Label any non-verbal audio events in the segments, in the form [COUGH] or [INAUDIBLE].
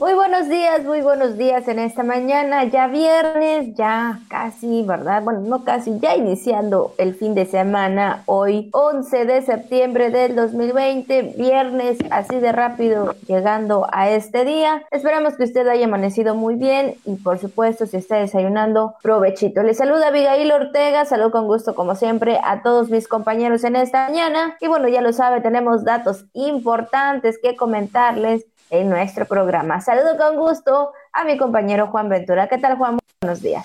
Muy buenos días, muy buenos días en esta mañana, ya viernes, ya casi, ¿verdad? Bueno, no casi, ya iniciando el fin de semana, hoy 11 de septiembre del 2020, viernes, así de rápido llegando a este día. Esperamos que usted haya amanecido muy bien y por supuesto si está desayunando, provechito. Le saluda Abigail Ortega, salud con gusto como siempre a todos mis compañeros en esta mañana y bueno, ya lo sabe, tenemos datos importantes que comentarles en nuestro programa. Saludo con gusto a mi compañero Juan Ventura. ¿Qué tal, Juan? Buenos días.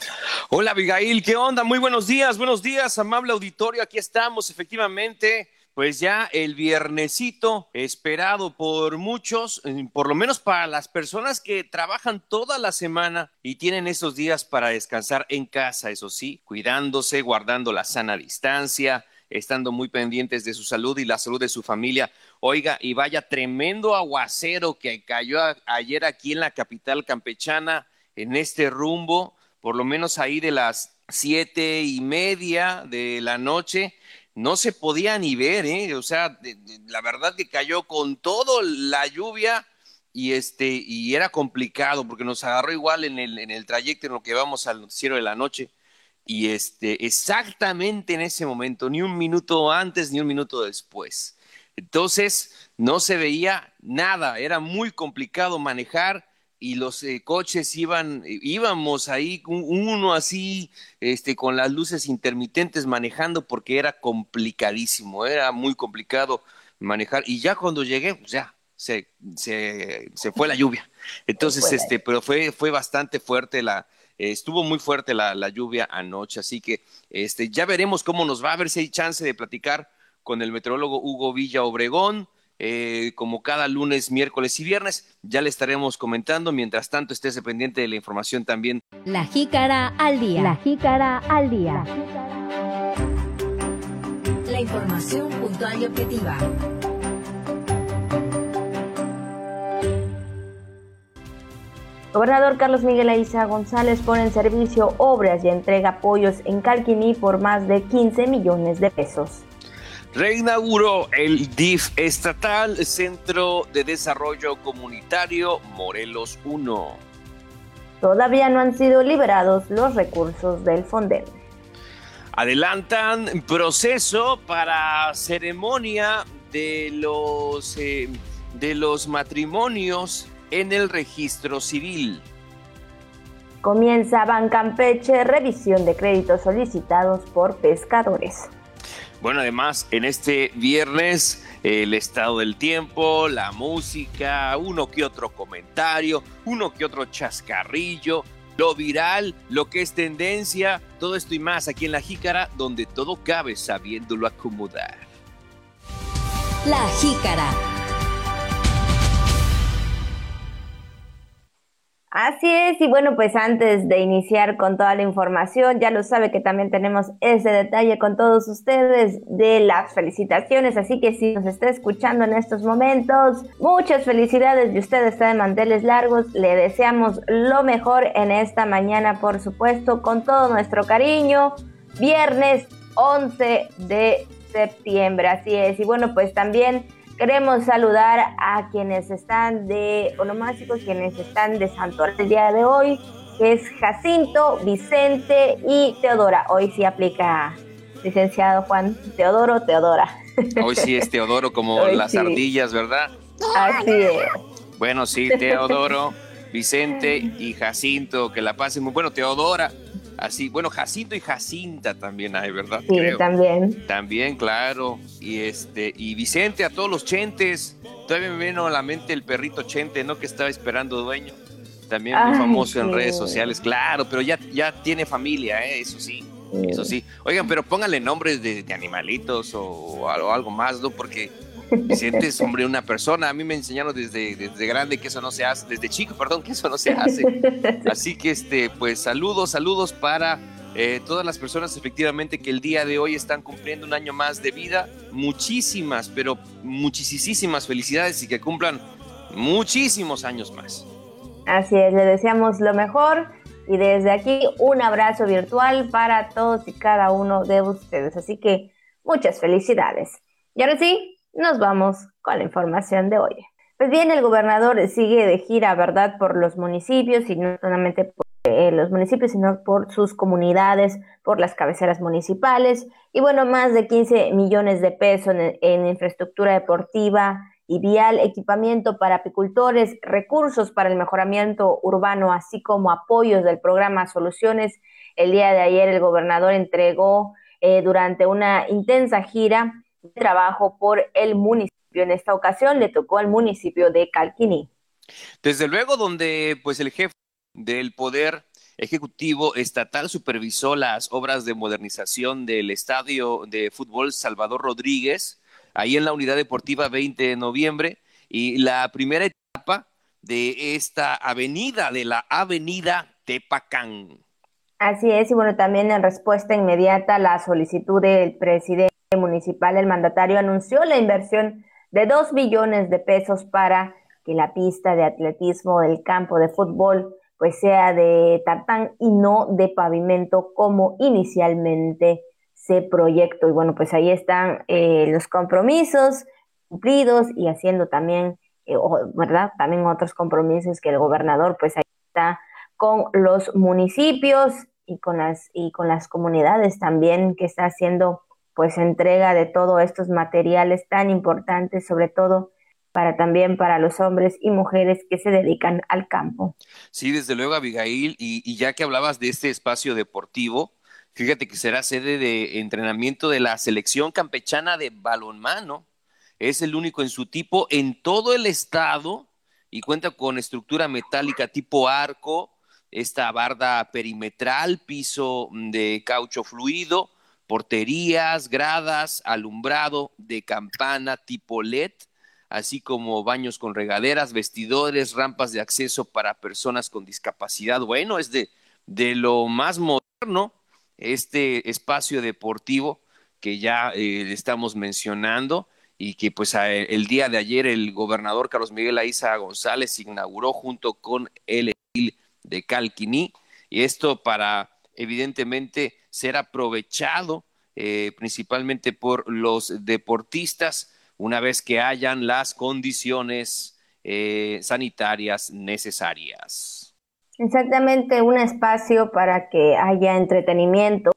Hola, Abigail. ¿Qué onda? Muy buenos días. Buenos días, amable auditorio. Aquí estamos, efectivamente. Pues ya el viernesito esperado por muchos, eh, por lo menos para las personas que trabajan toda la semana y tienen esos días para descansar en casa, eso sí, cuidándose, guardando la sana distancia, estando muy pendientes de su salud y la salud de su familia. Oiga, y vaya tremendo aguacero que cayó ayer aquí en la capital campechana, en este rumbo, por lo menos ahí de las siete y media de la noche, no se podía ni ver, ¿eh? O sea, la verdad que cayó con todo la lluvia y este y era complicado porque nos agarró igual en el, en el trayecto en lo que vamos al noticiero de la noche y este, exactamente en ese momento, ni un minuto antes ni un minuto después. Entonces, no se veía nada, era muy complicado manejar y los eh, coches iban, íbamos ahí, uno así, este, con las luces intermitentes manejando porque era complicadísimo, era muy complicado manejar. Y ya cuando llegué, pues ya, se, se, se fue la lluvia. Entonces, este, pero fue, fue bastante fuerte la, eh, estuvo muy fuerte la, lluvia anoche, así que este, ya veremos cómo nos va, a ver si hay chance de platicar con el meteorólogo Hugo Villa Obregón. Eh, como cada lunes, miércoles y viernes, ya le estaremos comentando. Mientras tanto, estés pendiente de la información también. La jícara al día. La jícara al día. La información puntual y objetiva. Gobernador Carlos Miguel Aiza González pone en servicio obras y entrega apoyos en Calquiní por más de 15 millones de pesos. Reinauguró el DIF estatal Centro de Desarrollo Comunitario Morelos 1. Todavía no han sido liberados los recursos del Fonden. Adelantan proceso para ceremonia de los, eh, de los matrimonios en el registro civil. Comienza Bancampeche revisión de créditos solicitados por pescadores. Bueno, además, en este viernes, el estado del tiempo, la música, uno que otro comentario, uno que otro chascarrillo, lo viral, lo que es tendencia, todo esto y más aquí en La Jícara, donde todo cabe sabiéndolo acomodar. La Jícara Así es, y bueno, pues antes de iniciar con toda la información, ya lo sabe que también tenemos ese detalle con todos ustedes de las felicitaciones, así que si nos está escuchando en estos momentos, muchas felicidades y usted está de manteles largos, le deseamos lo mejor en esta mañana, por supuesto, con todo nuestro cariño, viernes 11 de septiembre, así es, y bueno, pues también Queremos saludar a quienes están de onomásticos, quienes están de santo el día de hoy, que es Jacinto, Vicente y Teodora. Hoy sí aplica, licenciado Juan, Teodoro, Teodora. [LAUGHS] Hoy sí es Teodoro como las ardillas, ¿verdad? Así es. Bueno, sí, Teodoro, Vicente y Jacinto, que la pasen muy bueno. Teodora, Así, bueno, Jacinto y Jacinta también hay, ¿verdad? Sí, también. También, claro. Y este, y Vicente, a todos los chentes. Todavía me vino a la mente el perrito chente, ¿no? Que estaba esperando dueño. También muy famoso en redes sociales, claro, pero ya, ya tiene familia, ¿eh? eso sí. Eso sí. Oigan, pero pónganle nombres de, animalitos o, algo más, ¿no? Porque Vicente es hombre una persona. A mí me enseñaron desde, desde grande que eso no se hace, desde chico, perdón, que eso no se hace. Así que, este, pues saludos, saludos para eh, todas las personas efectivamente que el día de hoy están cumpliendo un año más de vida. Muchísimas, pero muchísimas felicidades y que cumplan muchísimos años más. Así es, le deseamos lo mejor y desde aquí un abrazo virtual para todos y cada uno de ustedes. Así que muchas felicidades. Y ahora sí, nos vamos con la información de hoy. Pues bien, el gobernador sigue de gira, ¿verdad?, por los municipios y no solamente por eh, los municipios, sino por sus comunidades, por las cabeceras municipales. Y bueno, más de 15 millones de pesos en, infraestructura deportiva y vial, equipamiento para apicultores, recursos para el mejoramiento urbano, así como apoyos del programa Soluciones. El día de ayer el gobernador entregó eh, durante una intensa gira trabajo por el municipio en esta ocasión le tocó al municipio de Calquiní. Desde luego, donde pues el jefe del Poder Ejecutivo Estatal supervisó las obras de modernización del Estadio de Fútbol Salvador Rodríguez, ahí en la Unidad Deportiva 20 de noviembre, y la primera etapa de esta avenida, de la Avenida Tepacán. Así es, y bueno, también en respuesta inmediata a la solicitud del presidente municipal, el mandatario anunció la inversión de dos billones de pesos para que la pista de atletismo del campo de fútbol pues sea de tartán y no de pavimento como inicialmente se proyectó. Y bueno, pues ahí están eh, los compromisos cumplidos y haciendo también, eh, ¿verdad? También otros compromisos que el gobernador pues ahí está con los municipios y con las, y con las comunidades también que está haciendo pues entrega de todos estos materiales tan importantes, sobre todo para también para los hombres y mujeres que se dedican al campo. Sí, desde luego, Abigail, y, ya que hablabas de este espacio deportivo, fíjate que será sede de entrenamiento de la selección campechana de balonmano. Es el único en su tipo en todo el estado y cuenta con estructura metálica tipo arco, esta barda perimetral, piso de caucho fluido, porterías, gradas, alumbrado de campana tipo LED, así como baños con regaderas, vestidores, rampas de acceso para personas con discapacidad. Bueno, es de, de lo más moderno este espacio deportivo que ya eh, estamos mencionando y que pues el día de ayer el gobernador Carlos Miguel Aiza González inauguró junto con el de Calquiní y esto para evidentemente ser aprovechado eh, principalmente por los deportistas una vez que hayan las condiciones eh, sanitarias necesarias. Exactamente, un espacio para que haya entretenimiento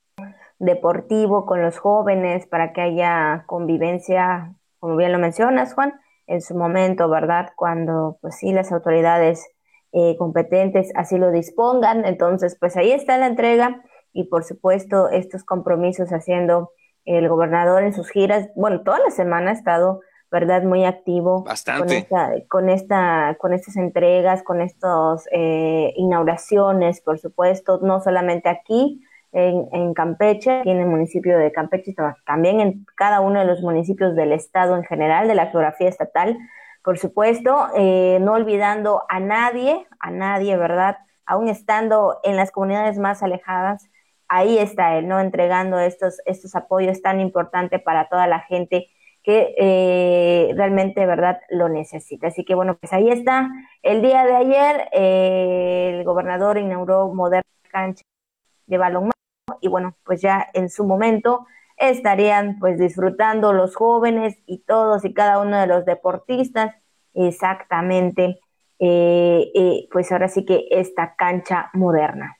deportivo con los jóvenes, para que haya convivencia, como bien lo mencionas, Juan, en su momento, ¿verdad? Cuando, pues sí, las autoridades eh, competentes así lo dispongan. Entonces, pues ahí está la entrega y por supuesto estos compromisos haciendo el gobernador en sus giras. Bueno, toda la semana ha estado, ¿verdad? Muy activo con esta, con esta, con estas entregas, con estas eh, inauguraciones, por supuesto, no solamente aquí en, en Campeche, aquí en el municipio de Campeche, también en cada uno de los municipios del estado en general, de la geografía estatal, por supuesto, eh, no olvidando a nadie, a nadie, ¿verdad? Aún estando en las comunidades más alejadas, ahí está él, ¿no? Entregando estos, estos apoyos tan importantes para toda la gente que eh, realmente, ¿verdad?, lo necesita. Así que bueno, pues ahí está. El día de ayer eh, el gobernador inauguró moderna cancha de balonmano y bueno, pues ya en su momento estarían pues disfrutando los jóvenes y todos y cada uno de los deportistas exactamente, eh, pues ahora sí que esta cancha moderna.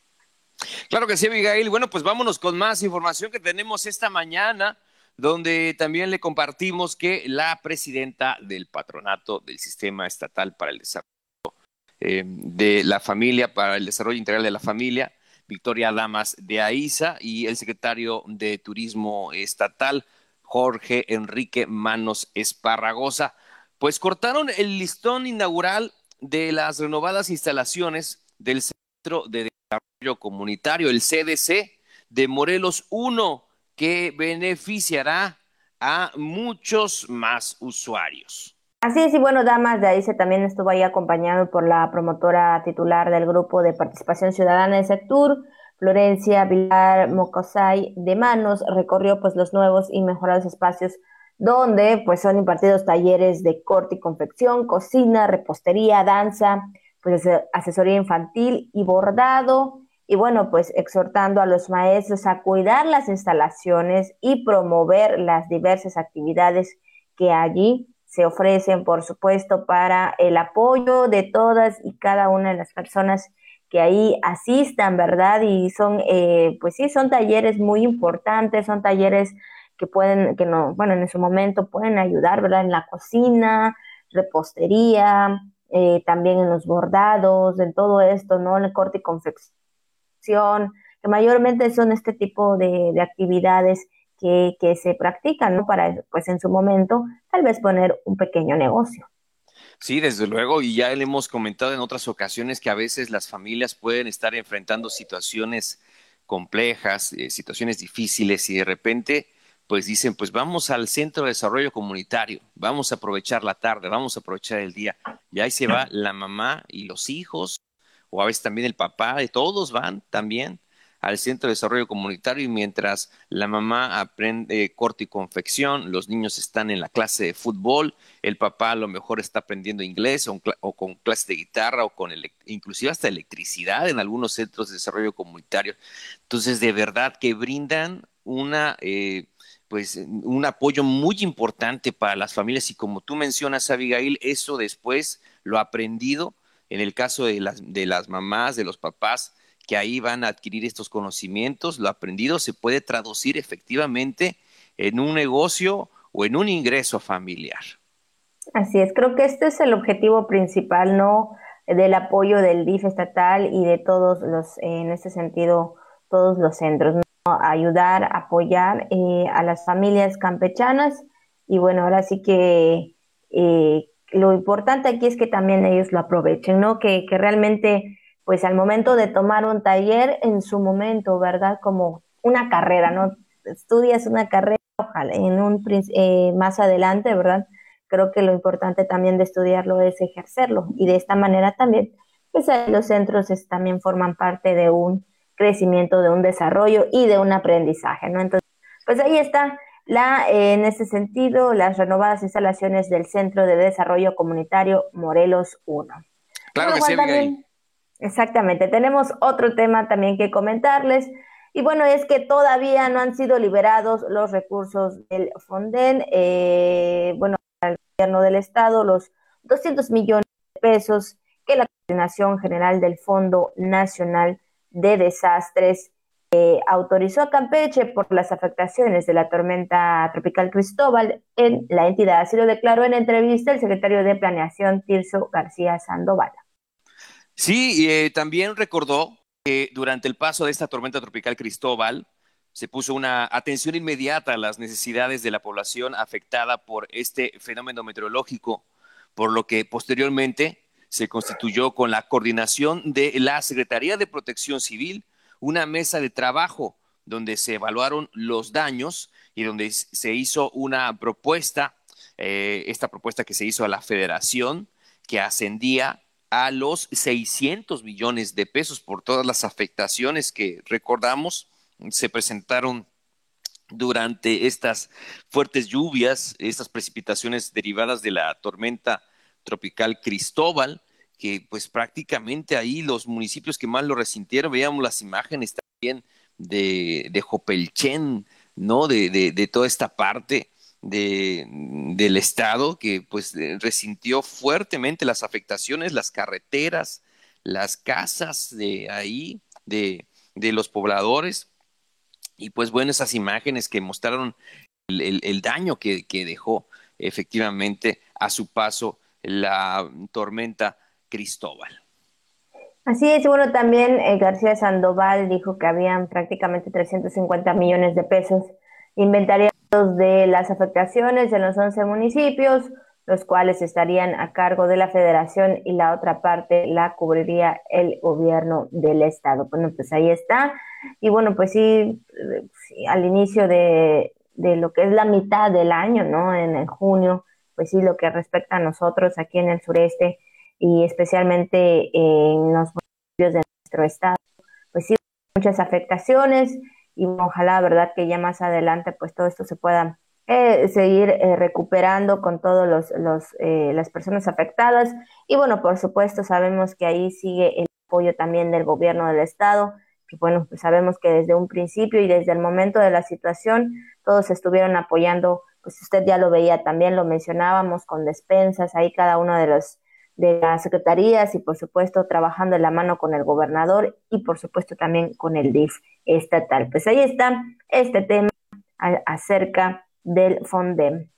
Claro que sí, Abigail. Bueno, pues vámonos con más información que tenemos esta mañana, donde también le compartimos que la presidenta del patronato del Sistema Estatal para el Desarrollo eh, de la Familia, para el Desarrollo Integral de la Familia, Victoria Damas de Aiza, y el secretario de Turismo Estatal, Jorge Enrique Manos Esparragosa, pues cortaron el listón inaugural de las renovadas instalaciones del Centro de Desarrollo Comunitario, el CDC de Morelos 1, que beneficiará a muchos más usuarios. Así es, y bueno, Damas de ahí se también estuvo ahí acompañado por la promotora titular del Grupo de Participación Ciudadana de Sector, Florencia Vilar Mocosay de Manos, recorrió pues los nuevos y mejorados espacios donde pues son impartidos talleres de corte y confección, cocina, repostería, danza, pues asesoría infantil y bordado, y bueno, pues exhortando a los maestros a cuidar las instalaciones y promover las diversas actividades que allí se ofrecen, por supuesto, para el apoyo de todas y cada una de las personas que ahí asistan, ¿verdad? Y son, eh, pues sí, son talleres muy importantes, son talleres que pueden, que no, bueno, en su momento pueden ayudar, ¿verdad? En la cocina, repostería, eh, también en los bordados, en todo esto, ¿no? En el corte y confección, que mayormente son este tipo de, de actividades que, que se practican, ¿no? Para, pues en su momento, tal vez poner un pequeño negocio. Sí, desde luego, y ya le hemos comentado en otras ocasiones que a veces las familias pueden estar enfrentando situaciones complejas, eh, situaciones difíciles y de repente pues dicen, pues vamos al centro de desarrollo comunitario, vamos a aprovechar la tarde, vamos a aprovechar el día. Y ahí se va la mamá y los hijos, o a veces también el papá, y todos van también al Centro de Desarrollo Comunitario y mientras la mamá aprende corte y confección, los niños están en la clase de fútbol, el papá a lo mejor está aprendiendo inglés o, con clase de guitarra o con inclusive hasta electricidad en algunos centros de desarrollo comunitario. Entonces, de verdad que brindan una... Eh, pues un apoyo muy importante para las familias y como tú mencionas, Abigail, eso después lo aprendido en el caso de las, de las mamás, de los papás, que ahí van a adquirir estos conocimientos, lo aprendido se puede traducir efectivamente en un negocio o en un ingreso familiar. Así es, creo que este es el objetivo principal, ¿no? Del apoyo del DIF estatal y de todos los, en este sentido, todos los centros. Ayudar, apoyar eh, a las familias campechanas y bueno, ahora sí que eh, lo importante aquí es que también ellos lo aprovechen, ¿no? Que, que realmente pues al momento de tomar un taller en su momento, ¿verdad? Como una carrera, ¿no? Estudias una carrera, ojalá, en un eh, más adelante, ¿verdad? Creo que lo importante también de estudiarlo es ejercerlo y de esta manera también, pues los centros también forman parte de un crecimiento, de un desarrollo y de un aprendizaje, ¿no? Entonces, pues ahí está la, en ese sentido, las renovadas instalaciones del Centro de Desarrollo Comunitario Morelos 1. Claro que sí, Exactamente, tenemos otro tema también que comentarles. Y bueno, es que todavía no han sido liberados los recursos del Fonden, eh, bueno, al gobierno del Estado, los 200 millones de pesos que la Coordinación General del Fondo Nacional de Desastres eh, autorizó a Campeche por las afectaciones de la tormenta tropical Cristóbal en la entidad. Así lo declaró en entrevista el secretario de Planeación, Tirso García Sandoval. Sí, eh, también recordó que durante el paso de esta tormenta tropical Cristóbal se puso una atención inmediata a las necesidades de la población afectada por este fenómeno meteorológico, por lo que posteriormente se constituyó con la coordinación de la Secretaría de Protección Civil una mesa de trabajo donde se evaluaron los daños y donde se hizo una propuesta, eh, esta propuesta que se hizo a la federación, que ascendía a los 600 millones de pesos por todas las afectaciones que recordamos se presentaron durante estas fuertes lluvias, estas precipitaciones derivadas de la tormenta tropical Cristóbal, que pues prácticamente ahí los municipios que más lo resintieron, veíamos las imágenes también de, de Jopelchen, ¿no? De, de, toda esta parte de, del Estado que pues eh, resintió fuertemente las afectaciones, las carreteras, las casas de ahí, de, de los pobladores. Y pues bueno, esas imágenes que mostraron el, el, daño que, que, dejó efectivamente a su paso la tormenta Cristóbal. Así es, bueno, también eh, García Sandoval dijo que habían prácticamente 350 millones de pesos inventariados de las afectaciones en los 11 municipios, los cuales estarían a cargo de la federación y la otra parte la cubriría el gobierno del estado. Bueno, pues ahí está. Y bueno, pues sí, al inicio de, de, lo que es la mitad del año, ¿no? En, en junio, pues sí, lo que respecta a nosotros aquí en el sureste y especialmente en los municipios de nuestro estado, pues sí, muchas afectaciones y ojalá, ¿verdad? Que ya más adelante pues todo esto se pueda eh, seguir eh, recuperando con todas los, los eh, las personas afectadas. Y bueno, por supuesto, sabemos que ahí sigue el apoyo también del gobierno del estado, que bueno, pues sabemos que desde un principio y desde el momento de la situación, todos estuvieron apoyando pues usted ya lo veía también, lo mencionábamos con despensas, ahí cada uno de los de las secretarías y por supuesto trabajando en la mano con el gobernador y por supuesto también con el DIF estatal. Pues ahí está este tema acerca del FONDEM.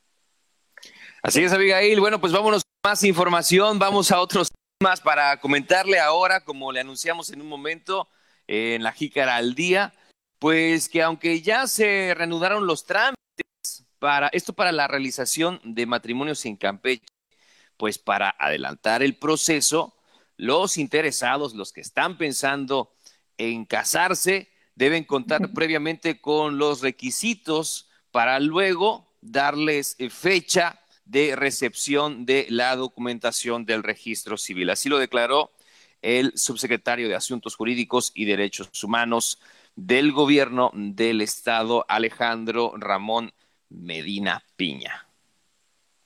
Así es, Abigail. Bueno, pues vámonos con más información, vamos a otros temas para comentarle ahora, como le anunciamos en un momento en la Jícara al día, pues que aunque ya se reanudaron los trámites para esto para la realización de matrimonios en Campeche, pues para adelantar el proceso, los interesados, los que están pensando en casarse, deben contar previamente con los requisitos para luego darles eh, fecha de recepción de la documentación del registro civil. Así lo declaró el subsecretario de Asuntos Jurídicos y Derechos Humanos del Gobierno del Estado, Alejandro Ramón Medina Piña.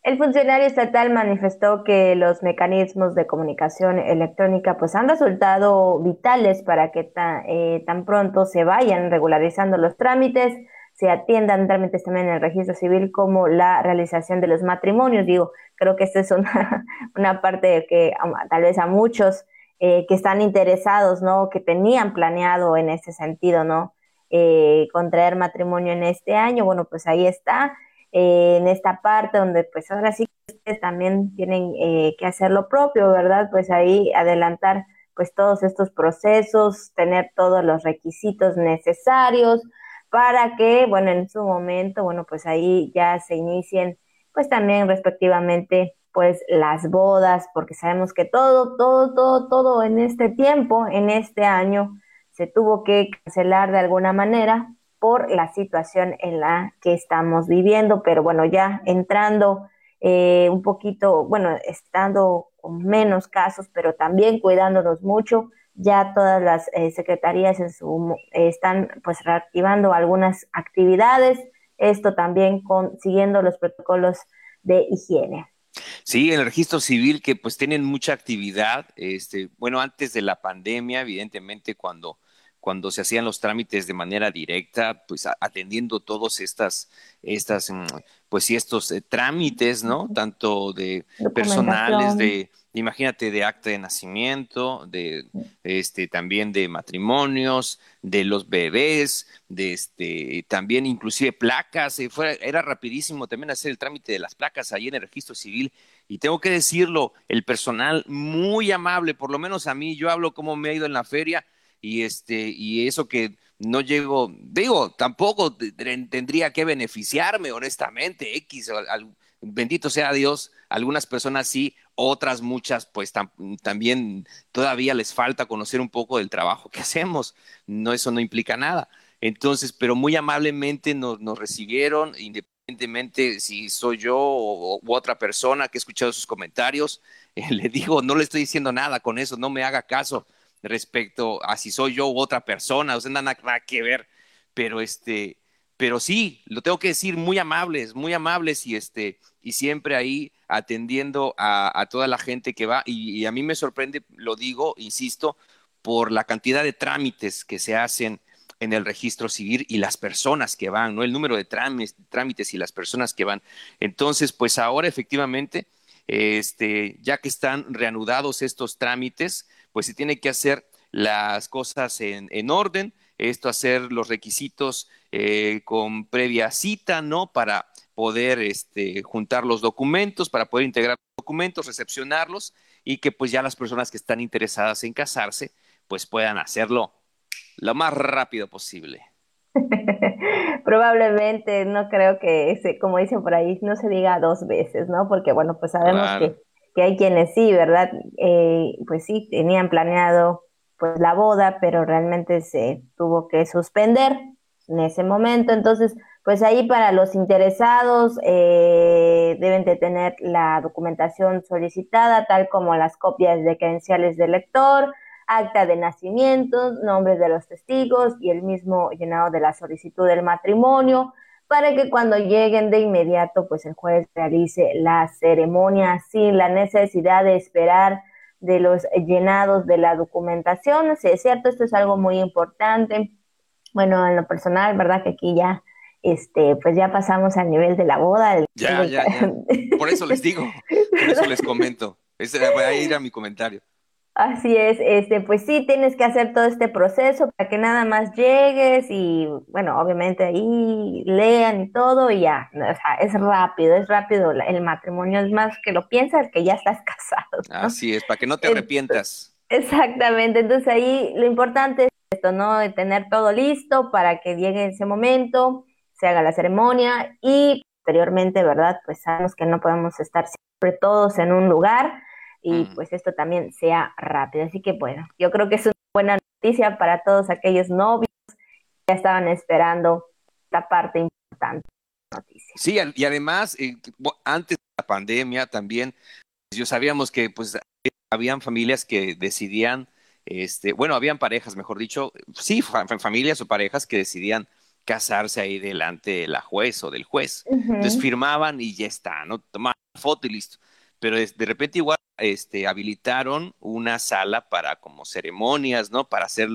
El funcionario estatal manifestó que los mecanismos de comunicación electrónica pues han resultado vitales para que eh, tan pronto se vayan regularizando los trámites, se atiendan trámites también en el registro civil como la realización de los matrimonios. Digo, creo que esta es una, [LAUGHS] una parte que tal vez a muchos eh, que están interesados, ¿no? Que tenían planeado en ese sentido, ¿no? Eh, contraer matrimonio en este año, bueno, pues ahí está, eh, en esta parte donde pues ahora sí que ustedes también tienen que hacer lo propio, ¿verdad? Pues ahí adelantar pues todos estos procesos, tener todos los requisitos necesarios para que, bueno, en su momento, bueno, pues ahí ya se inicien pues también respectivamente pues las bodas, porque sabemos que todo, todo, todo, todo en este tiempo, en este año, se tuvo que cancelar de alguna manera por la situación en la que estamos viviendo, pero bueno, ya entrando eh, un poquito, bueno, estando con menos casos, pero también cuidándonos mucho, ya todas las eh, secretarías en su, están pues reactivando algunas actividades, esto también con, siguiendo los protocolos de higiene. Sí, el registro civil que pues tienen mucha actividad, este, bueno, antes de la pandemia, evidentemente cuando cuando se hacían los trámites de manera directa, pues atendiendo todos estas, estas, mm, pues sí, estos eh, trámites, ¿no? Tanto de personales, de, imagínate, de acta de nacimiento, de, este, también de matrimonios, de los bebés, de este, también inclusive placas, eh, era rapidísimo también hacer el trámite de las placas ahí en el registro civil. Y tengo que decirlo, el personal muy amable, por lo menos a mí, yo hablo como me ha ido en la feria, y este y eso que no llego, digo, tampoco tendría que beneficiarme, honestamente, X, bendito sea Dios, algunas personas sí, otras muchas, pues también todavía les falta conocer un poco del trabajo que [LAUGHS] hacemos, no, eso no implica nada. Entonces, pero muy amablemente nos, recibieron, independientemente si soy yo o, u otra persona que ha escuchado sus comentarios, [LAUGHS] le digo, no le estoy diciendo nada con eso, no me haga caso respecto a si soy yo u otra persona, o sea, nada, que ver, pero este, pero sí, lo tengo que decir, muy amables, muy amables y este, y siempre ahí atendiendo a, toda la gente que va, y, a mí me sorprende, lo digo, insisto, por la cantidad de trámites que se hacen en el registro civil y las personas que van, ¿no? El número de trámites, trámites y las personas que van. Entonces, pues ahora efectivamente, este, ya que están reanudados estos trámites, pues se tiene que hacer las cosas en, orden, esto hacer los requisitos eh, con previa cita, ¿no? Para poder este, juntar los documentos, para poder integrar los documentos, recepcionarlos y que pues ya las personas que están interesadas en casarse, pues puedan hacerlo lo más rápido posible. [LAUGHS] Probablemente, no creo que, como dicen por ahí, no se diga dos veces, ¿no? Porque bueno, pues sabemos que que hay quienes sí, ¿verdad? Eh, pues sí, tenían planeado pues la boda, pero realmente se tuvo que suspender en ese momento. Entonces, pues ahí para los interesados eh, deben de tener la documentación solicitada, tal como las copias de credenciales del lector, acta de nacimiento, nombres de los testigos y el mismo llenado de la solicitud del matrimonio, para que cuando lleguen de inmediato, pues el juez realice la ceremonia sin la necesidad de esperar de los llenados de la documentación. Si es cierto, esto es algo muy importante. Bueno, en lo personal, ¿verdad? Que aquí ya este, pues ya pasamos al nivel de la boda. ya, ya, ya. Por eso les digo, por eso les [LAUGHS] comento. Ese va a ir a mi comentario. Así es, este, pues sí, tienes que hacer todo este proceso para que nada más llegues y, bueno, obviamente ahí lean y todo y ya, o sea, es rápido, es rápido, el matrimonio es más que lo piensas que ya estás [LAUGHS] casado. Así es, para que no te arrepientas. Exactamente, entonces ahí lo importante es esto, ¿no? De tener todo listo para que llegue ese momento, se haga la ceremonia y posteriormente, ¿verdad? Pues sabemos que no podemos estar siempre todos en un lugar y pues esto también sea rápido. Así que bueno, yo creo que es una buena noticia para todos aquellos novios que ya estaban esperando esta parte importante. Noticia. Sí, y además, eh, antes de la pandemia también, pues, yo sabíamos que pues habían familias que decidían, este, bueno, habían parejas, mejor dicho, sí, familias o parejas que decidían casarse ahí delante de la juez o del juez. Entonces firmaban y ya está, ¿no? Tomaban foto y listo. Pero de repente igual este, habilitaron una sala para como ceremonias, ¿no? Para hacer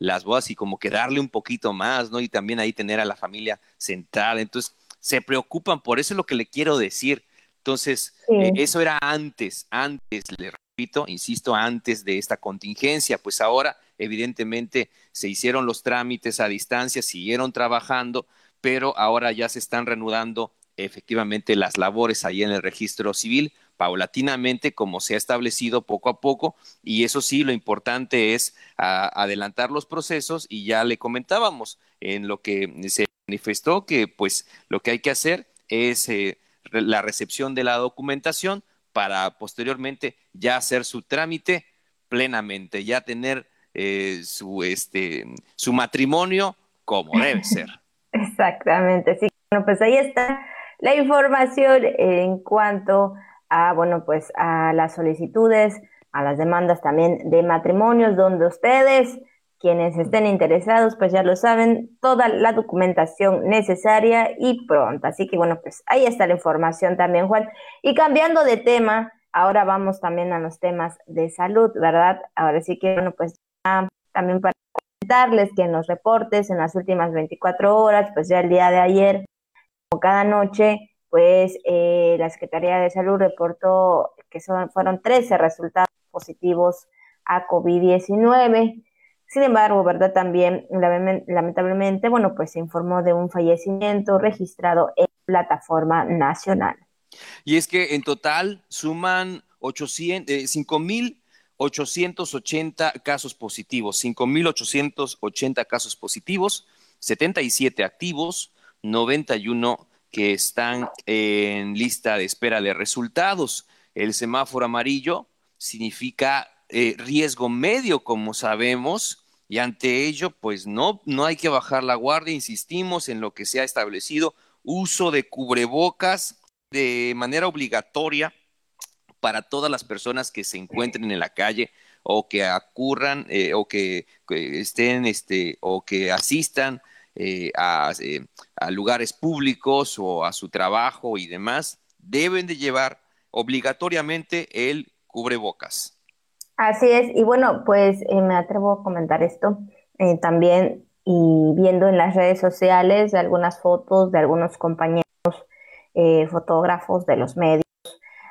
las bodas y como que darle un poquito más, ¿no? Y también ahí tener a la familia sentada. Entonces, se preocupan, por eso es lo que le quiero decir. Entonces, eh, eso era antes, antes, le repito, insisto, antes de esta contingencia, pues ahora evidentemente se hicieron los trámites a distancia, siguieron trabajando, pero ahora ya se están reanudando efectivamente las labores ahí en el registro civil paulatinamente como se ha establecido poco a poco y eso sí, lo importante es adelantar los procesos y ya le comentábamos en lo que se manifestó que pues lo que hay que hacer es eh, la recepción de la documentación para posteriormente ya hacer su trámite plenamente, ya tener eh, su, este, su matrimonio como debe [LAUGHS] ser. Exactamente, sí. Bueno, pues ahí está la información en cuanto a, bueno, pues a las solicitudes, a las demandas también de matrimonios, donde ustedes, quienes estén interesados, pues ya lo saben, toda la documentación necesaria y pronta. Así que bueno, pues ahí está la información también, Juan. Y cambiando de tema, ahora vamos también a los temas de salud, ¿verdad? Ahora sí que, bueno, pues también para comentarles que en los reportes en las últimas 24 horas, pues ya el día de ayer, como cada noche, pues eh, la Secretaría de Salud reportó que son, fueron 13 resultados positivos a COVID-19. Sin embargo, ¿verdad? También, lamentablemente, bueno, pues se informó de un fallecimiento registrado en plataforma nacional. Y es que en total suman 800, 5.880 eh, casos positivos, 5.880 casos positivos, 77 activos, 91 que están en lista de espera de resultados. El semáforo amarillo significa eh, riesgo medio, como sabemos, y ante ello, pues no, no hay que bajar la guardia, insistimos en lo que se ha establecido, uso de cubrebocas de manera obligatoria para todas las personas que se encuentren en la calle o que acurran eh, o que, que, estén este o que asistan eh, eh, a, lugares públicos o a su trabajo y demás, deben de llevar obligatoriamente el cubrebocas. Así es, y bueno, pues eh, me atrevo a comentar esto también y viendo en las redes sociales algunas fotos de algunos compañeros fotógrafos de los medios,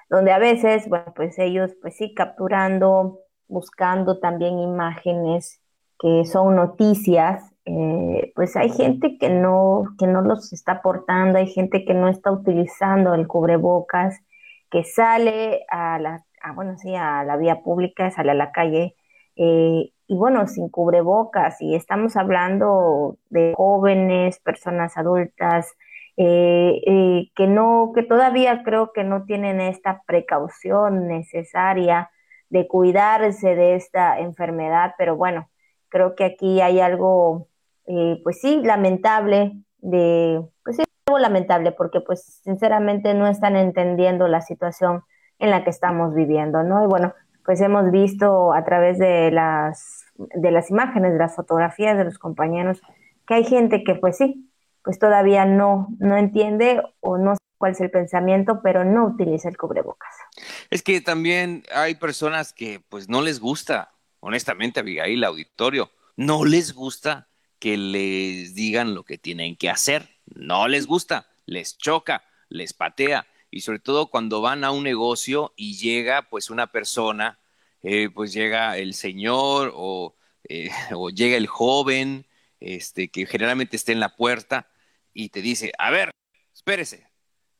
donde a veces, bueno, pues ellos pues sí capturando, buscando también imágenes que son noticias eh, pues hay gente que no, que no los está aportando, hay gente que no está utilizando el cubrebocas, que sale a la, bueno, sí, a la vía pública, sale a la calle, eh, y bueno, sin cubrebocas, y estamos hablando de jóvenes, personas adultas, eh, que no, que todavía creo que no tienen esta precaución necesaria de cuidarse de esta enfermedad, pero bueno, creo que aquí hay algo eh, pues sí, lamentable, de, pues sí, algo lamentable, porque pues sinceramente no están entendiendo la situación en la que estamos viviendo, ¿no? Y bueno, pues hemos visto a través de las, de las imágenes, de las fotografías de los compañeros, que hay gente que pues sí, pues todavía no, no entiende o no sé cuál es el pensamiento, pero no utiliza el cubrebocas. Es que también hay personas que pues no les gusta, honestamente, Abigail, auditorio, no les gusta que les digan lo que tienen que hacer, no les gusta, les choca, les patea. Y sobre todo cuando van a un negocio y llega pues una persona, eh, pues llega el señor o, eh, [LAUGHS] o, llega el joven, este, que generalmente está en la puerta y te dice, a ver, espérese,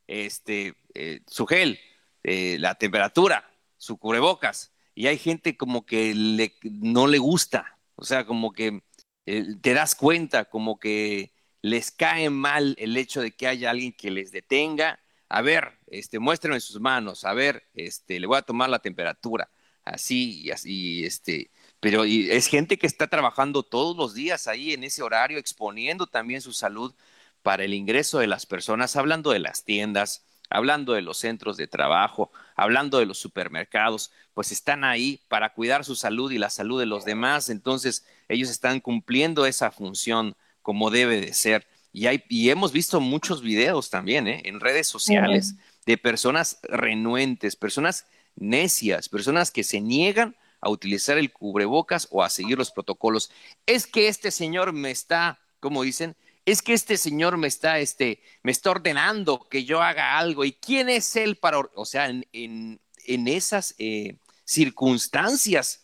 este, eh, su gel, la temperatura, su cubrebocas, y hay gente como que le, no le gusta, o sea, como que te das cuenta, como que les cae mal el hecho de que haya alguien que les detenga. A ver, este, muéstrenme sus manos, a ver, este, le voy a tomar la temperatura, así y así, este, pero es gente que está trabajando todos los días ahí en ese horario, exponiendo también su salud para el ingreso de las personas, hablando de las tiendas, hablando de los centros de trabajo, hablando de los supermercados, pues están ahí para cuidar su salud y la salud de los demás, entonces ellos están cumpliendo esa función como debe de ser. Y, hay, y hemos visto muchos videos también ¿eh? en redes sociales de personas renuentes, personas necias, personas que se niegan a utilizar el cubrebocas o a seguir los protocolos. Es que este señor me está, como dicen, es que este señor me está, este, me está ordenando que yo haga algo. ¿Y quién es él para, o sea, en, en, en esas eh, circunstancias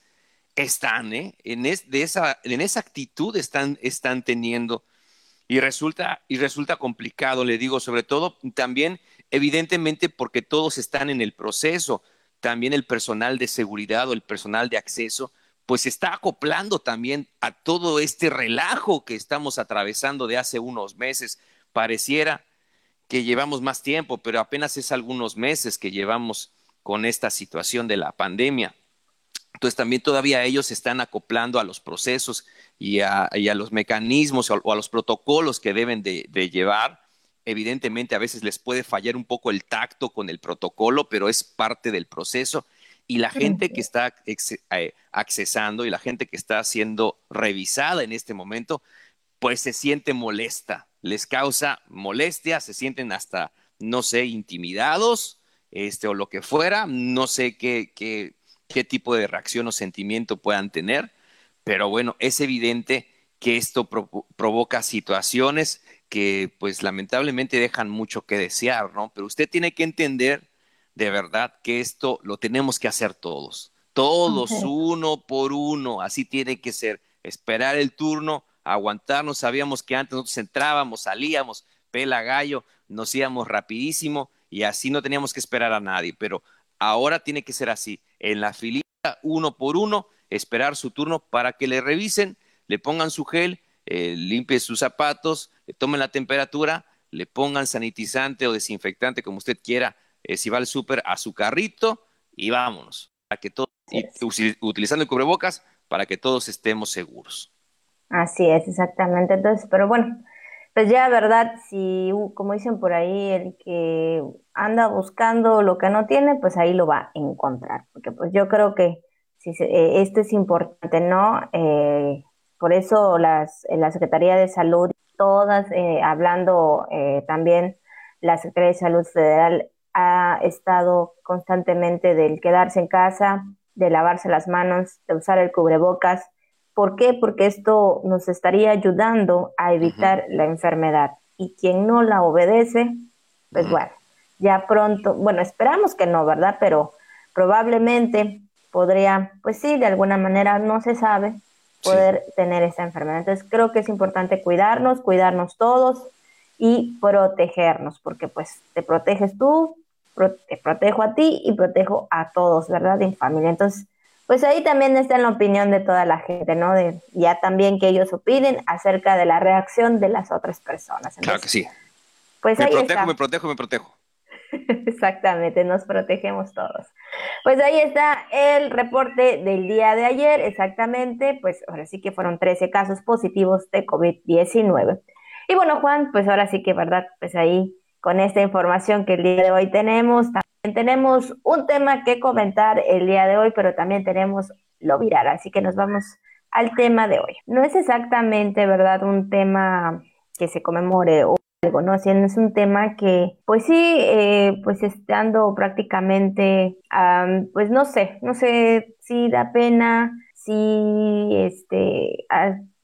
están, ¿eh? En, esa, actitud están, teniendo y resulta, y resulta complicado, le digo, sobre todo también, evidentemente, porque todos están en el proceso, también el personal de seguridad o el personal de acceso, pues está acoplando también a todo este relajo que estamos atravesando de hace unos meses. Pareciera que llevamos más tiempo, pero apenas es algunos meses que llevamos con esta situación de la pandemia. Entonces también todavía ellos se están acoplando a los procesos y a, los mecanismos o a, los protocolos que deben de, llevar. Evidentemente a veces les puede fallar un poco el tacto con el protocolo, pero es parte del proceso. Y la gente que está eh, accesando y la gente que está siendo revisada en este momento, pues se siente molesta, les causa molestia, se sienten hasta, no sé, intimidados, este, o lo que fuera, no sé qué, qué, qué tipo de reacción o sentimiento puedan tener, pero bueno, es evidente que esto provoca situaciones que pues lamentablemente dejan mucho que desear, ¿no? Pero usted tiene que entender de verdad que esto lo tenemos que hacer todos, todos uno por uno, así tiene que ser, esperar el turno, aguantarnos, sabíamos que antes nosotros entrábamos, salíamos, pela gallo, nos íbamos rapidísimo y así no teníamos que esperar a nadie, pero ahora tiene que ser así, en la filita, uno por uno, esperar su turno para que le revisen, le pongan su gel, eh, limpie sus zapatos, le tomen la temperatura, le pongan sanitizante o desinfectante, como usted quiera, eh, si va al súper, a su carrito y vámonos, para que todos, utilizando el cubrebocas, para que todos estemos seguros. Así es, exactamente. Entonces, pero bueno, pues ya, ¿verdad? Si, como dicen por ahí, el que anda buscando lo que no tiene, pues ahí lo va a encontrar. Porque pues yo creo que si eh, esto es importante, ¿no? Eh, por eso las, la Secretaría de Salud, todas, eh, hablando también, la Secretaría de Salud Federal ha estado constantemente del quedarse en casa, de lavarse las manos, de usar el cubrebocas, ¿Por qué? Porque esto nos estaría ayudando a evitar la enfermedad. Y quien no la obedece, pues bueno, ya pronto, bueno, esperamos que no, ¿verdad? Pero probablemente podría, pues sí, de alguna manera, no se sabe, poder tener esta enfermedad. Entonces creo que es importante cuidarnos, cuidarnos todos y protegernos, porque pues te proteges tú, te protejo a ti y protejo a todos, ¿verdad? En familia. Entonces, pues ahí también está en la opinión de toda la gente, ¿no? De ya también que ellos opinen acerca de la reacción de las otras personas. claro que sí. Pues me ahí protejo, me protejo, me protejo. [LAUGHS] Exactamente, nos protegemos todos. Pues ahí está el reporte del día de ayer, exactamente, pues ahora sí que fueron 13 casos positivos de COVID-19. Y bueno, Juan, pues ahora sí que, ¿verdad? Pues ahí con esta información que el día de hoy tenemos, tenemos un tema que comentar el día de hoy, pero también tenemos lo viral, así que nos vamos al tema de hoy. No es exactamente, ¿verdad?, un tema que se conmemore o algo, ¿no? Sino es un tema que, pues sí, eh, pues estando prácticamente, pues no sé, no sé si da pena, si, este,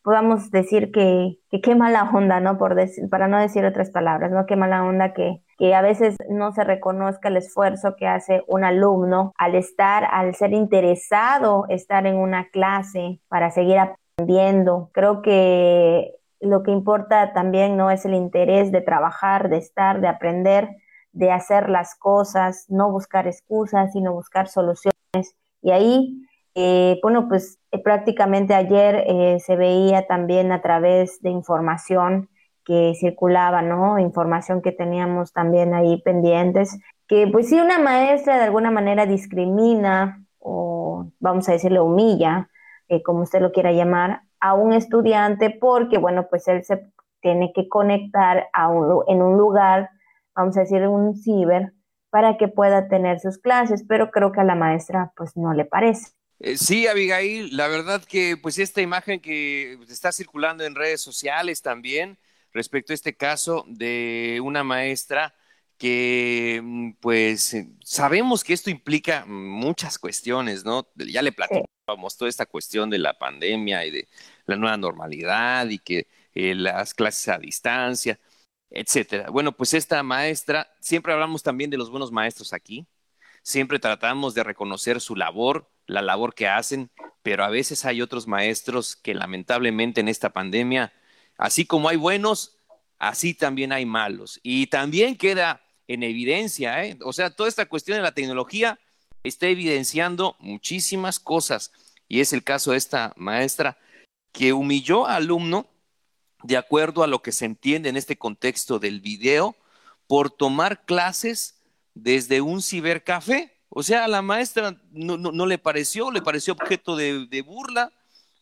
podamos decir que, que qué mala onda, ¿no? Por para no decir otras palabras, ¿no? Qué mala onda que, que a veces no se reconozca el esfuerzo que hace un alumno al estar, al ser interesado, estar en una clase para seguir aprendiendo. Creo que lo que importa también no es el interés de trabajar, de estar, de aprender, de hacer las cosas, no buscar excusas, sino buscar soluciones. Y ahí, eh, bueno, pues eh, prácticamente ayer eh, se veía también a través de información que circulaba, ¿no? Información que teníamos también ahí pendientes, que pues si una maestra de alguna manera discrimina o vamos a decirle humilla, como usted lo quiera llamar, a un estudiante porque, bueno, pues él se tiene que conectar a en un lugar, vamos a decir un ciber, para que pueda tener sus clases, pero creo que a la maestra pues no le parece. Eh, sí, Abigail, la verdad que pues esta imagen que está circulando en redes sociales también, respecto a este caso de una maestra que mm, pues eh, sabemos que esto implica muchas cuestiones, ¿no? Ya le platicamos toda esta cuestión de la pandemia y de la nueva normalidad y que eh, las clases a distancia, etcétera. Bueno, pues esta maestra, siempre hablamos también de los buenos maestros aquí, siempre tratamos de reconocer su labor, la labor que hacen, pero a veces hay otros maestros que lamentablemente en esta pandemia Así como hay buenos, así también hay malos. Y también queda en evidencia, ¿eh? o sea, toda esta cuestión de la tecnología está evidenciando muchísimas cosas. Y es el caso de esta maestra que humilló al alumno de acuerdo a lo que se entiende en este contexto del video por tomar clases desde un cibercafé. O sea, a la maestra no, le pareció, le pareció objeto de burla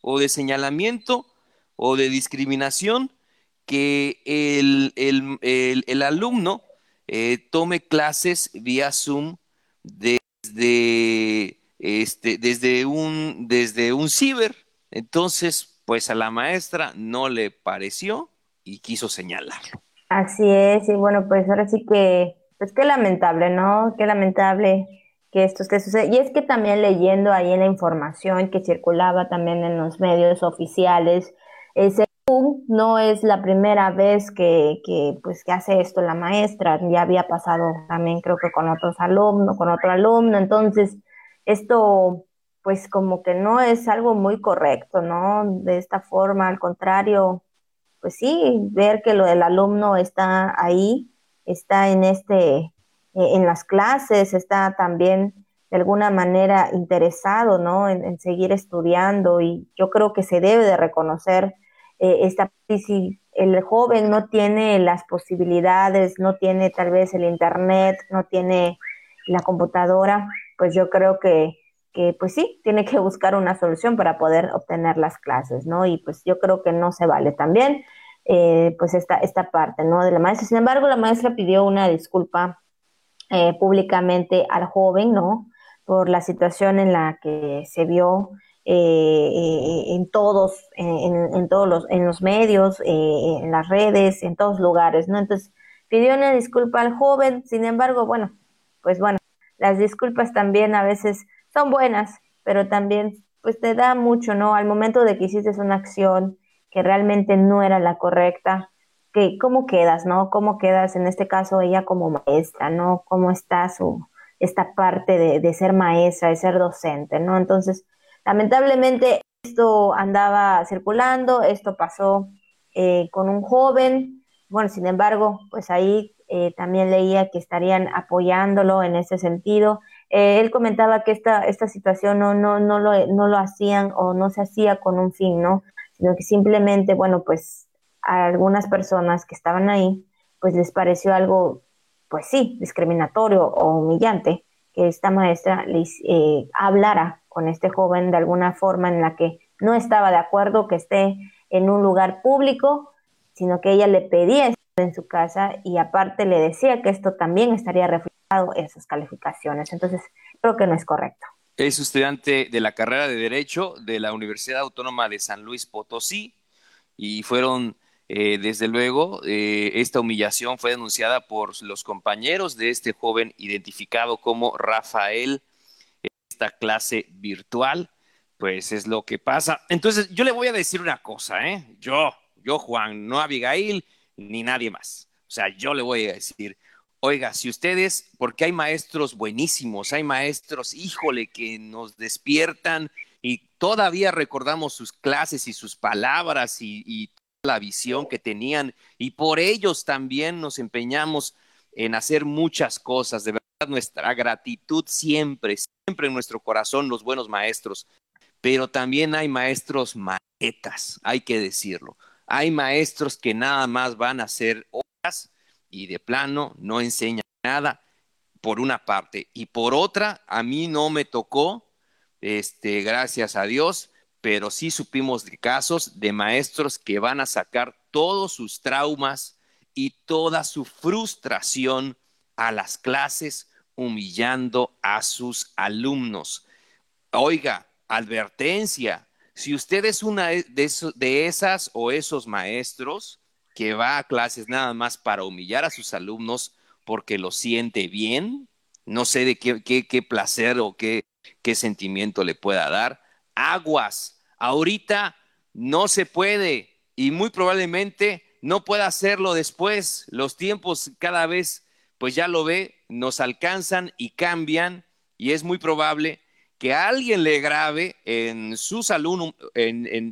o de señalamiento o de discriminación que el, el, alumno eh, tome clases vía Zoom desde, este, desde, un, desde un ciber. Entonces, pues a la maestra no le pareció y quiso señalarlo. Así es, y bueno, pues ahora sí que, pues qué lamentable, ¿no? Qué lamentable que esto esté sucediendo. Y es que también leyendo ahí en la información que circulaba también en los medios oficiales, ese no es la primera vez que, que, pues, que hace esto la maestra, ya había pasado también creo que con otros alumnos, con otro alumno, entonces esto pues como que no es algo muy correcto, ¿no? De esta forma, al contrario, pues sí, ver que lo del alumno está ahí, está en este, eh, en las clases, está también de alguna manera interesado, ¿no? En, seguir estudiando y yo creo que se debe de reconocer eh, si el joven no tiene las posibilidades, no tiene tal vez el internet, no tiene la computadora, pues yo creo que, que pues sí, tiene que buscar una solución para poder obtener las clases, ¿no? Y pues yo creo que no se vale también, eh, pues esta, esta parte, ¿no? De la maestra. Sin embargo, la maestra pidió una disculpa eh, públicamente al joven, ¿no? Por la situación en la que se vio eh, en todos, en, todos los, en los medios, eh, en las redes, en todos lugares, ¿no? Entonces, pidió una disculpa al joven, sin embargo, bueno, pues bueno, las disculpas también a veces son buenas, pero también pues te da mucho, ¿no? Al momento de que hiciste una acción que realmente no era la correcta, que cómo quedas, ¿no? ¿Cómo quedas en este caso ella como maestra, ¿no? ¿Cómo está su esta parte de, de ser maestra, de ser docente, ¿no? Entonces, Lamentablemente esto andaba circulando, esto pasó eh, con un joven, bueno, sin embargo, pues ahí eh, también leía que estarían apoyándolo en ese sentido. Eh, él comentaba que esta, esta situación no, no, no, lo, no lo hacían o no se hacía con un fin, ¿no? Sino que simplemente, bueno, pues a algunas personas que estaban ahí, pues les pareció algo, pues sí, discriminatorio o humillante que esta maestra les hablara con este joven de alguna forma en la que no estaba de acuerdo que esté en un lugar público, sino que ella le pedía estar en su casa y aparte le decía que esto también estaría reflejado en sus calificaciones. Entonces, creo que no es correcto. Es estudiante de la carrera de Derecho de la Universidad Autónoma de San Luis Potosí y fueron, eh, desde luego, eh, esta humillación fue denunciada por los compañeros de este joven identificado como Rafael esta clase virtual, pues es lo que pasa. Entonces, yo le voy a decir una cosa, ¿eh? Yo, yo Juan, no Abigail, ni nadie más. O sea, yo le voy a decir, oiga, si ustedes, porque hay maestros buenísimos, hay maestros, híjole, que nos despiertan y todavía recordamos sus clases y sus palabras y, y la visión que tenían y por ellos también nos empeñamos en hacer muchas cosas. De verdad, nuestra gratitud siempre, siempre en nuestro corazón, los buenos maestros. Pero también hay maestros maetas, hay que decirlo. Hay maestros que nada más van a hacer horas y de plano no enseñan nada, por una parte. Y por otra, a mí no me tocó, este, gracias a Dios, pero sí supimos de casos de maestros que van a sacar todos sus traumas y toda su frustración a las clases, humillando a sus alumnos. Oiga, advertencia, si usted es una de, esas o esos maestros que va a clases nada más para humillar a sus alumnos porque lo siente bien, no sé de qué, placer o qué sentimiento le pueda dar, aguas, ahorita no se puede y muy probablemente no pueda hacerlo después. Los tiempos cada vez, pues ya lo ve, nos alcanzan y cambian y es muy probable que alguien le grabe en sus alumnos,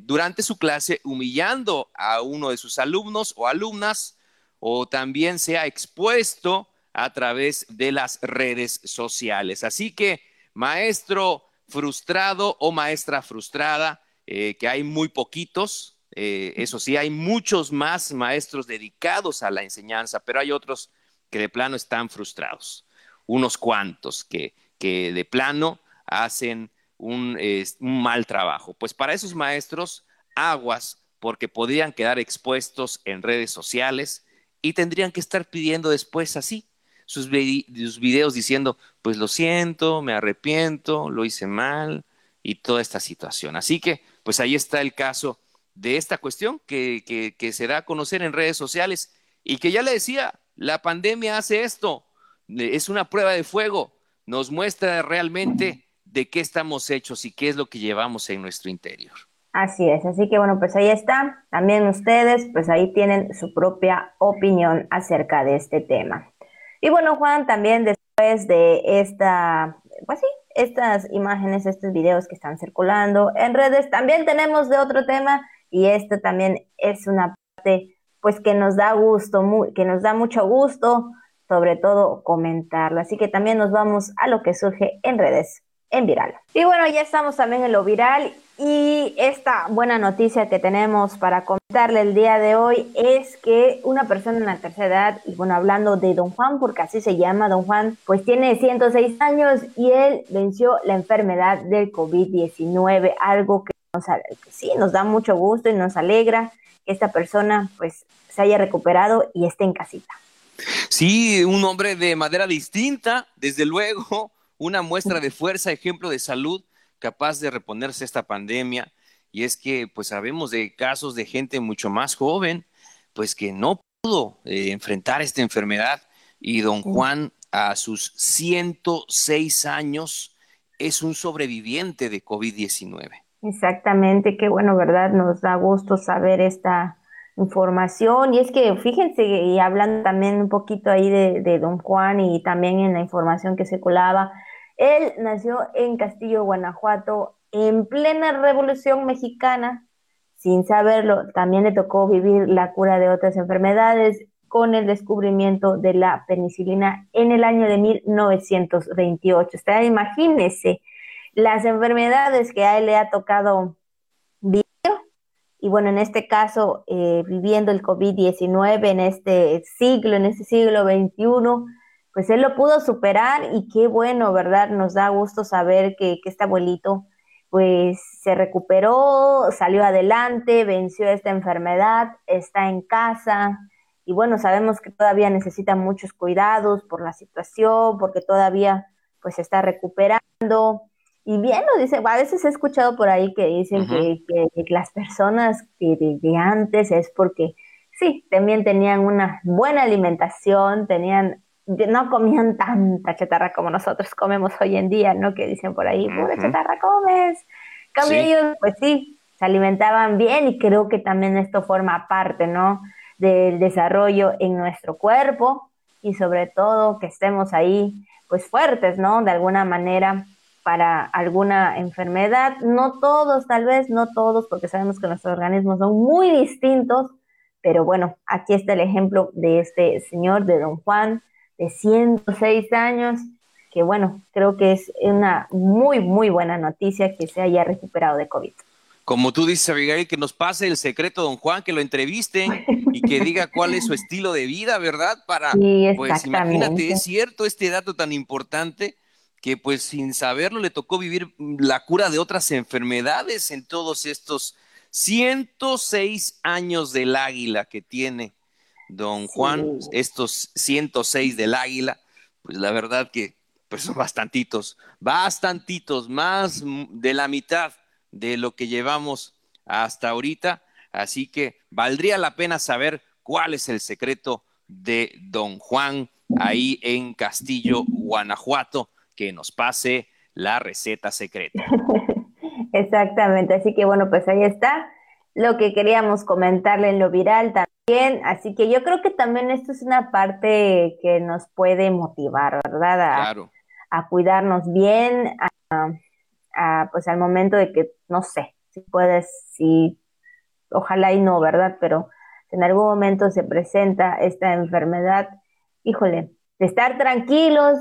durante su clase, humillando a uno de sus alumnos o alumnas, o también sea expuesto a través de las redes sociales. Así que, maestro frustrado o maestra frustrada, eh, que hay muy poquitos, eh, eso sí, hay muchos más maestros dedicados a la enseñanza, pero hay otros que de plano están frustrados, unos cuantos que, que de plano hacen un, mal trabajo. Pues para esos maestros, aguas, porque podrían quedar expuestos en redes sociales y tendrían que estar pidiendo después así sus, sus, videos diciendo, pues lo siento, me arrepiento, lo hice mal y toda esta situación. Así que pues ahí está el caso de esta cuestión que, que, se da a conocer en redes sociales y que ya le decía, la pandemia hace esto, es una prueba de fuego, nos muestra realmente de qué estamos hechos y qué es lo que llevamos en nuestro interior. Así es, así que bueno, pues ahí está. También ustedes, pues ahí tienen su propia opinión acerca de este tema. Y bueno, Juan, también después de esta, pues sí, estas imágenes, estos videos que están circulando en redes. También tenemos de otro tema y esto también es una parte pues que nos da gusto, que nos da mucho gusto, sobre todo comentarlo. Así que también nos vamos a lo que surge en redes, en viral. Y bueno, ya estamos también en lo viral y esta buena noticia que tenemos para comentarle el día de hoy es que una persona en la tercera edad, y bueno, hablando de don Juan, porque así se llama don Juan, pues tiene 106 años y él venció la enfermedad del COVID-19, algo que, nos, que sí nos da mucho gusto y nos alegra que esta persona pues se haya recuperado y esté en casita. Sí, un hombre de madera distinta, desde luego, una muestra de fuerza, ejemplo de salud capaz de reponerse esta pandemia. Y es que pues sabemos de casos de gente mucho más joven, pues que no pudo eh, enfrentar esta enfermedad. Y don Juan, a sus 106 años, es un sobreviviente de COVID-19. Exactamente, qué bueno, ¿verdad? Nos da gusto saber esta información. Y es que fíjense, y hablando también un poquito ahí de, de don Juan y también en la información que circulaba, él nació en Castillo, Guanajuato, en plena Revolución Mexicana. Sin saberlo, también le tocó vivir la cura de otras enfermedades con el descubrimiento de la penicilina en el año de 1928. Usted imagínese las enfermedades que a él le ha tocado vivir. Y bueno, en este caso, eh, viviendo el COVID-19 en este siglo, en este siglo XXI, pues él lo pudo superar y qué bueno, ¿verdad? Nos da gusto saber que, este abuelito pues se recuperó, salió adelante, venció esta enfermedad, está en casa y bueno, sabemos que todavía necesita muchos cuidados por la situación, porque todavía pues está recuperando. Y bien, lo dice, a veces he escuchado por ahí que dicen que, las personas que de antes es porque sí, también tenían una buena alimentación, tenían no comían tanta chatarra como nosotros comemos hoy en día, ¿no? Que dicen por ahí, pura chatarra comes. cambio ellos, pues sí, se alimentaban bien y creo que también esto forma parte, ¿no? Del desarrollo en nuestro cuerpo y sobre todo que estemos ahí, pues fuertes, ¿no? De alguna manera para alguna enfermedad. No todos, tal vez, no todos, porque sabemos que nuestros organismos son muy distintos, pero bueno, aquí está el ejemplo de este señor, de don Juan, de 106 años, que bueno, creo que es una muy, muy buena noticia que se haya recuperado de COVID. Como tú dices, Abigail, que nos pase el secreto, don Juan, que lo entrevisten y que diga cuál es su estilo de vida, ¿verdad? Para, pues imagínate, es cierto este dato tan importante que pues sin saberlo le tocó vivir la cura de otras enfermedades en todos estos 106 años del águila que tiene don Juan, estos 106 del águila, pues la verdad que pues son bastantitos, bastantitos, más de la mitad de lo que llevamos hasta ahorita, así que valdría la pena saber cuál es el secreto de don Juan ahí en Castillo, Guanajuato que nos pase la receta secreta. [LAUGHS] Exactamente, así que bueno, pues ahí está lo que queríamos comentarle en lo viral también, así que yo creo que también esto es una parte que nos puede motivar, ¿verdad? A, cuidarnos bien, a, pues al momento de que, no sé, si puedes, si, ojalá y no, ¿verdad? Pero en algún momento se presenta esta enfermedad, híjole, de estar tranquilos,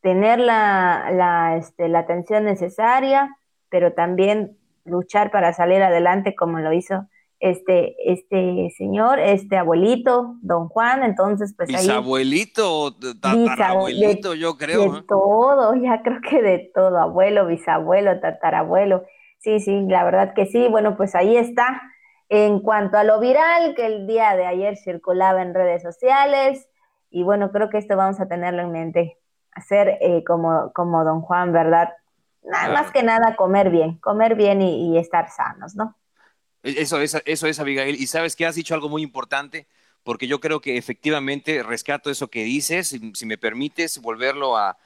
tener la, la, este, la atención necesaria, pero también luchar para salir adelante como lo hizo este, este señor, este abuelito, don Juan, entonces pues bisabuelito, tatarabuelito, yo creo. De todo, ya creo que de todo, abuelo, bisabuelo, tatarabuelo, sí, sí, la verdad que sí, bueno, pues ahí está. En cuanto a lo viral que el día de ayer circulaba en redes sociales, y bueno, creo que esto vamos a tenerlo en mente hacer eh, como, como don Juan, ¿verdad? Nada más que nada comer bien, comer bien y, estar sanos, ¿no? E, eso es, eso es, Abigail. Y sabes que has dicho algo muy importante, porque yo creo que efectivamente rescato eso que dices, si, me permites volverlo a,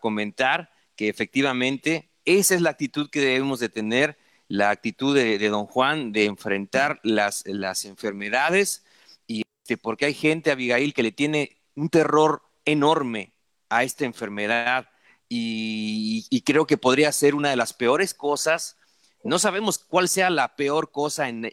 comentar, que efectivamente esa es la actitud que debemos de tener, la actitud de, don Juan de enfrentar las, las enfermedades, y este, porque hay gente, Abigail, que le tiene un terror enorme a esta enfermedad y, creo que podría ser una de las peores cosas. No sabemos cuál sea la peor cosa en,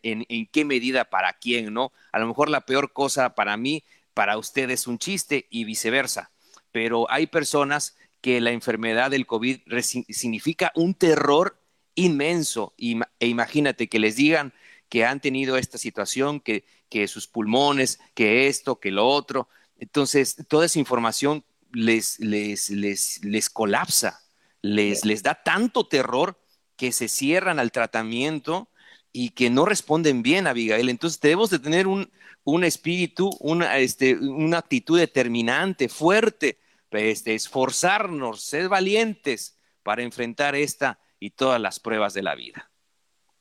qué medida para quién, ¿no? A lo mejor la peor cosa para mí, para usted es un chiste y viceversa. Pero hay personas que la enfermedad del COVID significa un terror inmenso. e imagínate que les digan que han tenido esta situación, que, que sus pulmones, que esto, que lo otro. Entonces, toda esa información les, les, les, les colapsa, les, les da tanto terror que se cierran al tratamiento y que no responden bien, Abigail. Entonces debemos de tener un, un espíritu, una, este, una actitud determinante, fuerte, este, esforzarnos, ser valientes para enfrentar esta y todas las pruebas de la vida.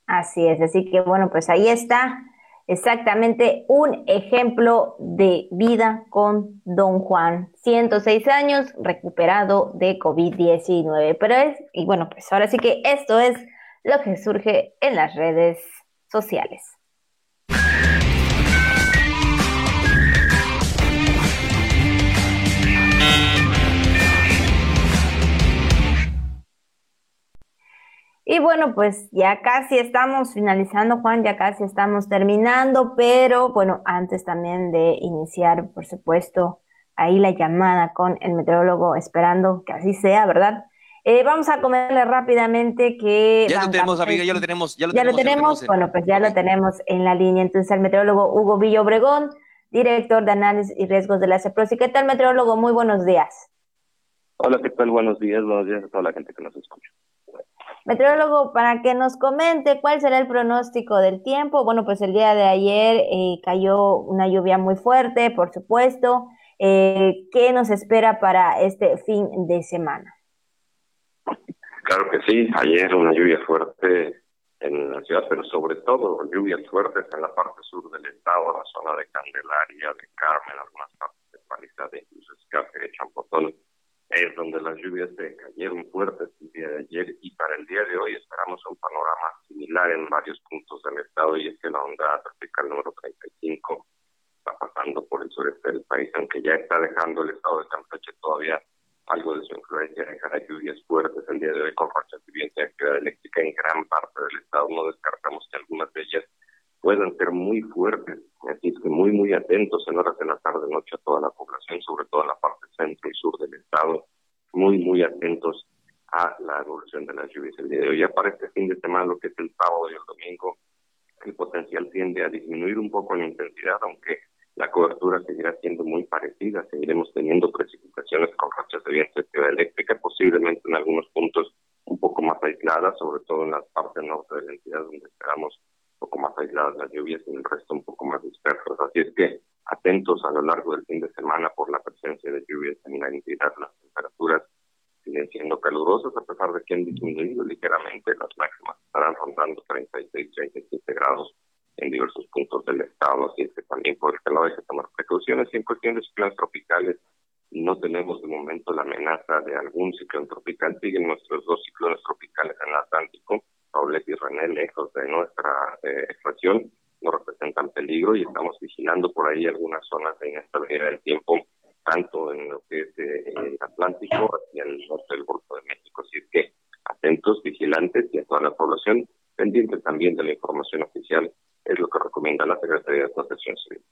Así es, así que bueno, pues ahí está exactamente un ejemplo de vida con don Juan, 106 años, recuperado de COVID-19. Pero es, y bueno, pues ahora sí que esto es lo que surge en las redes sociales. Y bueno, pues ya casi estamos finalizando, Juan, ya casi estamos terminando, pero bueno, antes también de iniciar, por supuesto, ahí la llamada con el meteorólogo, esperando que así sea, ¿verdad? Eh, vamos a comerle rápidamente que... Ya lo tenemos, amiga, ya lo tenemos. Ya lo tenemos, bueno, pues ya lo tenemos en la línea. Entonces, el meteorólogo Hugo Villa Obregón, director de análisis y riesgos de la CEPROS. qué tal, meteorólogo? Muy buenos días. Hola, ¿qué tal? Buenos días, buenos días a toda la gente que nos escucha. Meteorólogo, para que nos comente cuál será el pronóstico del tiempo. Bueno, pues el día de ayer eh, cayó una lluvia muy fuerte, por supuesto. Eh, ¿Qué nos espera para este fin de semana? Claro que sí, ayer una lluvia fuerte en la ciudad, pero sobre todo lluvias fuertes en la parte sur del estado, la zona de Candelaria, de Carmen, algunas partes de Palizade, incluso de Champotón es donde las lluvias se cayeron fuertes el día de ayer y para el día de hoy esperamos un panorama similar en varios puntos del estado y es que la onda tropical número 35 está pasando por el sureste del país, aunque ya está dejando el estado de Campeche todavía algo de su influencia, dejará lluvias fuertes el día de hoy con rachas de viento y actividad eléctrica en gran parte del estado. No descartamos que algunas de ellas puedan ser muy fuertes, así que muy, muy atentos en horas de la tarde-noche a toda la población, sobre todo en la parte centro y sur del estado, muy, muy atentos a la evolución de las lluvias el día de hoy. Ya para este fin de semana, lo que es el sábado y el domingo, el potencial tiende a disminuir un poco la intensidad, aunque la cobertura seguirá siendo muy parecida, seguiremos teniendo precipitaciones con rachas de viento actividad eléctrica, posiblemente en algunos puntos un poco más aisladas, sobre todo en la parte norte de la entidad donde esperamos un poco más aisladas las lluvias y el resto un poco más dispersas. Así es que atentos a lo largo del fin de semana por la presencia de lluvias en la entidad. Las temperaturas siguen siendo calurosas a pesar de que han disminuido ligeramente. Las máximas estarán rondando 36, 37 grados en diversos puntos del estado, así es que también por este lado hay que tomar precauciones. Y en cuestión ciclones tropicales, no tenemos de momento la amenaza de algún ciclón tropical. Siguen nuestros dos ciclones tropicales en el Atlántico, Paulette y René, lejos de nuestra eh, expresión, no representan peligro y estamos vigilando por ahí algunas zonas de inestabilidad del tiempo, tanto en lo que es eh, el Atlántico hacia el norte del Golfo de México. Así es que atentos, vigilantes y a toda la población pendientes también de la información oficial es lo que recomienda la Secretaría de Protección Civil.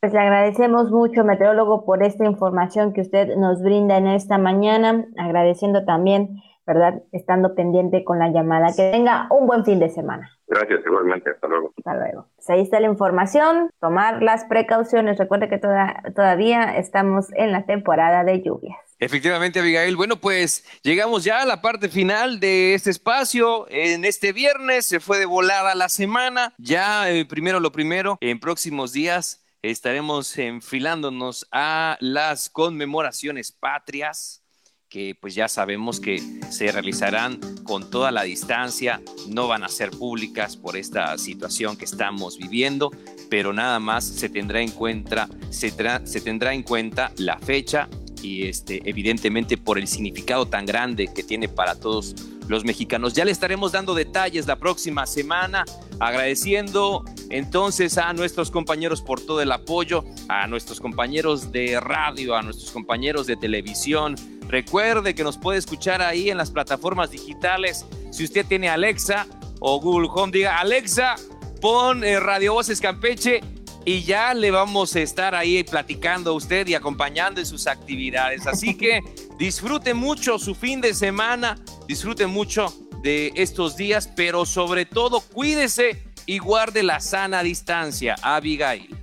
Pues le agradecemos mucho, meteorólogo, por esta información que usted nos brinda en esta mañana, agradeciendo también, ¿verdad?, estando pendiente con la llamada. Que tenga un buen fin de semana. Gracias, igualmente, hasta luego. Hasta luego. Pues ahí está la información, tomar las precauciones. Recuerde que todavía estamos en la temporada de lluvias. Efectivamente, Abigail. Bueno, pues llegamos ya a la parte final de este espacio. En este viernes se fue de volada la semana. Ya, eh, primero lo primero, en próximos días estaremos enfilándonos a las conmemoraciones patrias que pues ya sabemos que se realizarán con toda la distancia, no van a ser públicas por esta situación que estamos viviendo, pero nada más se tendrá en cuenta, se, se tendrá en cuenta la fecha y este, evidentemente por el significado tan grande que tiene para todos los mexicanos. Ya le estaremos dando detalles la próxima semana, agradeciendo entonces a nuestros compañeros por todo el apoyo, a nuestros compañeros de radio, a nuestros compañeros de televisión. Recuerde que nos puede escuchar ahí en las plataformas digitales. Si usted tiene Alexa o Google Home, diga Alexa, pon eh, Radio Voces Campeche y ya le vamos a estar ahí platicando a usted y acompañando en sus actividades. Así [LAUGHS] que disfrute mucho su fin de semana, disfrute mucho de estos días, pero sobre todo cuídese y guarde la sana distancia, Abigail.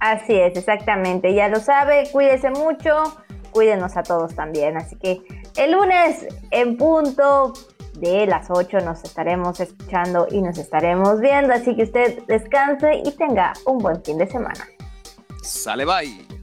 Así es, exactamente, ya lo sabe, cuídese mucho, cuídenos a todos también. Así que el lunes en punto de las 8 nos estaremos escuchando y nos estaremos viendo, así que usted descanse y tenga un buen fin de semana. Sale, bye.